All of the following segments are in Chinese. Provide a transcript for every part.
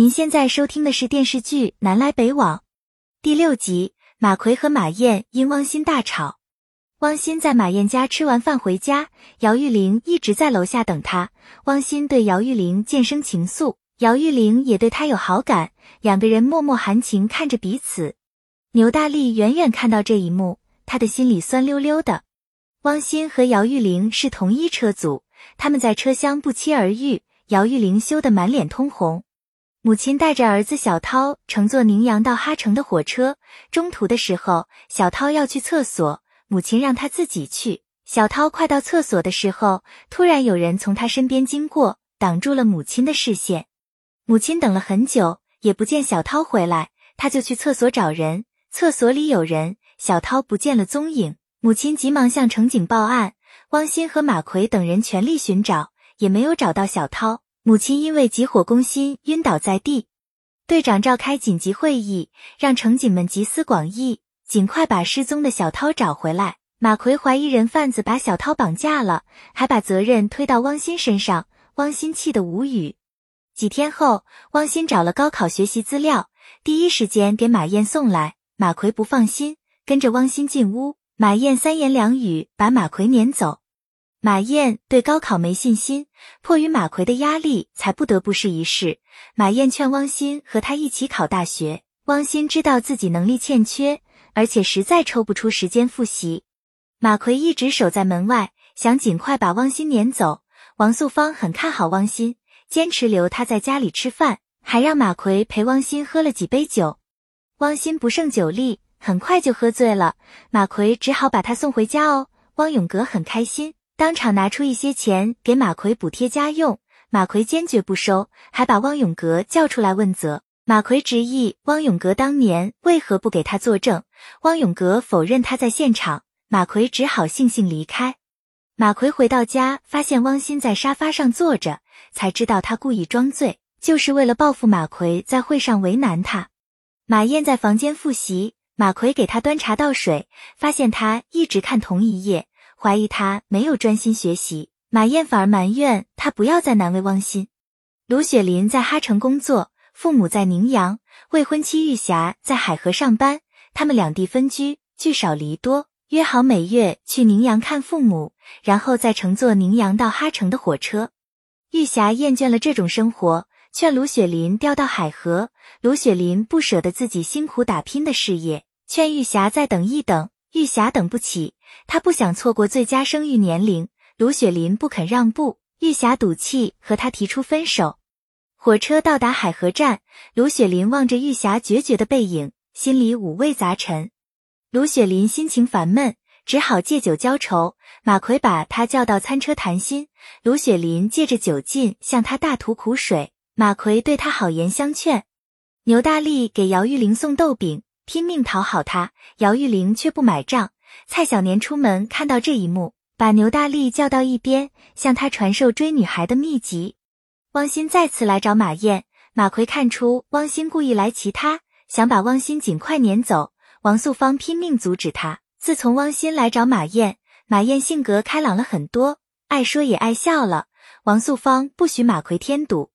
您现在收听的是电视剧《南来北往》第六集。马奎和马燕因汪鑫大吵。汪鑫在马燕家吃完饭回家，姚玉玲一直在楼下等他。汪鑫对姚玉玲渐生情愫，姚玉玲也对他有好感，两个人默默含情看着彼此。牛大力远远看到这一幕，他的心里酸溜溜的。汪鑫和姚玉玲是同一车组，他们在车厢不期而遇，姚玉玲羞得满脸通红。母亲带着儿子小涛乘坐宁阳到哈城的火车，中途的时候，小涛要去厕所，母亲让他自己去。小涛快到厕所的时候，突然有人从他身边经过，挡住了母亲的视线。母亲等了很久，也不见小涛回来，他就去厕所找人，厕所里有人，小涛不见了踪影。母亲急忙向乘警报案，汪鑫和马奎等人全力寻找，也没有找到小涛。母亲因为急火攻心晕倒在地，队长召开紧急会议，让乘警们集思广益，尽快把失踪的小涛找回来。马奎怀疑人贩子把小涛绑架了，还把责任推到汪鑫身上，汪鑫气得无语。几天后，汪鑫找了高考学习资料，第一时间给马燕送来。马奎不放心，跟着汪鑫进屋，马燕三言两语把马奎撵走。马燕对高考没信心，迫于马奎的压力，才不得不试一试。马燕劝汪鑫和他一起考大学。汪鑫知道自己能力欠缺，而且实在抽不出时间复习。马奎一直守在门外，想尽快把汪鑫撵走。王素芳很看好汪鑫，坚持留他在家里吃饭，还让马奎陪汪鑫喝了几杯酒。汪鑫不胜酒力，很快就喝醉了。马奎只好把他送回家哦。汪永革很开心。当场拿出一些钱给马奎补贴家用，马奎坚决不收，还把汪永革叫出来问责。马奎执意汪永革当年为何不给他作证，汪永革否认他在现场，马奎只好悻悻离开。马奎回到家，发现汪鑫在沙发上坐着，才知道他故意装醉，就是为了报复马奎在会上为难他。马燕在房间复习，马奎给他端茶倒水，发现他一直看同一页。怀疑他没有专心学习，马燕反而埋怨他不要再难为汪鑫。卢雪林在哈城工作，父母在宁阳，未婚妻玉霞在海河上班，他们两地分居，聚少离多，约好每月去宁阳看父母，然后再乘坐宁阳到哈城的火车。玉霞厌倦了这种生活，劝卢雪林调到海河。卢雪林不舍得自己辛苦打拼的事业，劝玉霞再等一等。玉霞等不起。她不想错过最佳生育年龄，卢雪林不肯让步，玉霞赌气和他提出分手。火车到达海河站，卢雪林望着玉霞决绝的背影，心里五味杂陈。卢雪林心情烦闷，只好借酒浇愁。马奎把他叫到餐车谈心，卢雪林借着酒劲向他大吐苦水。马奎对他好言相劝。牛大力给姚玉玲送豆饼，拼命讨好他，姚玉玲却不买账。蔡小年出门看到这一幕，把牛大力叫到一边，向他传授追女孩的秘籍。汪鑫再次来找马燕，马奎看出汪鑫故意来其他，想把汪鑫尽快撵走。王素芳拼命阻止他。自从汪鑫来找马燕，马燕性格开朗了很多，爱说也爱笑了。王素芳不许马奎添堵。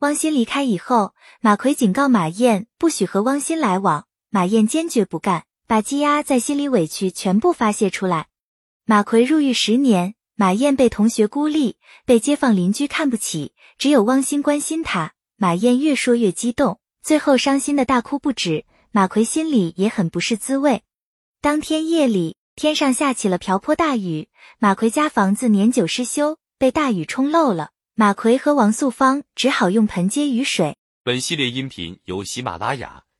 汪鑫离开以后，马奎警告马燕不许和汪鑫来往，马燕坚决不干。把积压在心里委屈全部发泄出来。马奎入狱十年，马燕被同学孤立，被街坊邻居看不起，只有汪鑫关心他。马燕越说越激动，最后伤心的大哭不止。马奎心里也很不是滋味。当天夜里，天上下起了瓢泼大雨，马奎家房子年久失修，被大雨冲漏了。马奎和王素芳只好用盆接雨水。本系列音频由喜马拉雅